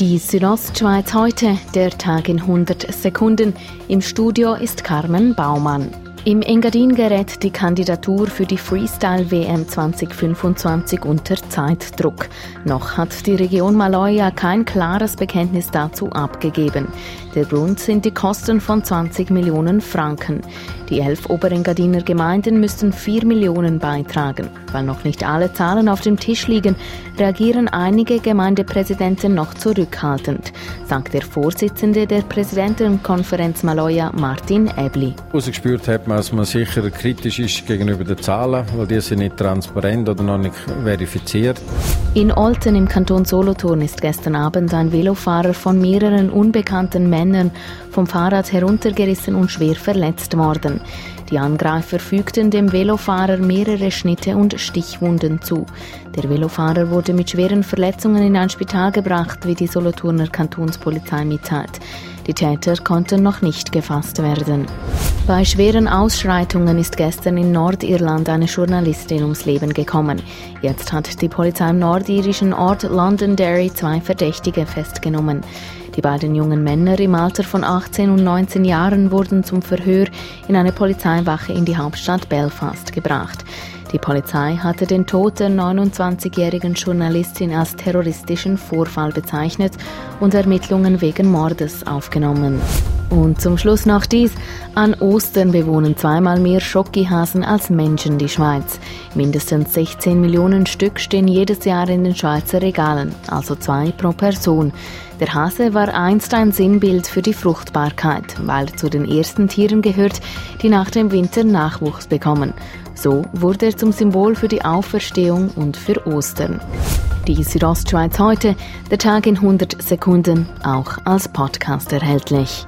Die Südostschweiz heute, der Tag in 100 Sekunden. Im Studio ist Carmen Baumann. Im Engadin gerät die Kandidatur für die Freestyle WM 2025 unter Zeitdruck. Noch hat die Region Maloja kein klares Bekenntnis dazu abgegeben. Der Grund sind die Kosten von 20 Millionen Franken. Die elf Oberengadiner Gemeinden müssten 4 Millionen beitragen. Weil noch nicht alle Zahlen auf dem Tisch liegen, reagieren einige Gemeindepräsidenten noch zurückhaltend, sagt der Vorsitzende der Präsidentenkonferenz Maloja, Martin Ebli. Ausgespürt hat man, dass man sicher kritisch ist gegenüber den Zahlen, weil die sind nicht transparent oder noch nicht verifiziert. In Olten im Kanton Solothurn ist gestern Abend ein Velofahrer von mehreren unbekannten Männern vom Fahrrad heruntergerissen und schwer verletzt worden. Die Angreifer fügten dem Velofahrer mehrere Schnitte und Stichwunden zu. Der Velofahrer wurde mit schweren Verletzungen in ein Spital gebracht, wie die Solothurner Kantonspolizei mitteilt. Die Täter konnten noch nicht gefasst werden. Bei schweren Ausschreitungen ist gestern in Nordirland eine Journalistin ums Leben gekommen. Jetzt hat die Polizei im nordirischen Ort Londonderry zwei Verdächtige festgenommen. Die beiden jungen Männer im Alter von 18 und 19 Jahren wurden zum Verhör in eine Polizeiwache in die Hauptstadt Belfast gebracht. Die Polizei hatte den Tod der 29-jährigen Journalistin als terroristischen Vorfall bezeichnet und Ermittlungen wegen Mordes aufgenommen. Und zum Schluss noch dies. An Ostern bewohnen zweimal mehr Schokihasen als Menschen die Schweiz. Mindestens 16 Millionen Stück stehen jedes Jahr in den Schweizer Regalen, also zwei pro Person. Der Hase war einst ein Sinnbild für die Fruchtbarkeit, weil er zu den ersten Tieren gehört, die nach dem Winter Nachwuchs bekommen. So wurde er zum Symbol für die Auferstehung und für Ostern. Die Südostschweiz heute, der Tag in 100 Sekunden, auch als Podcast erhältlich.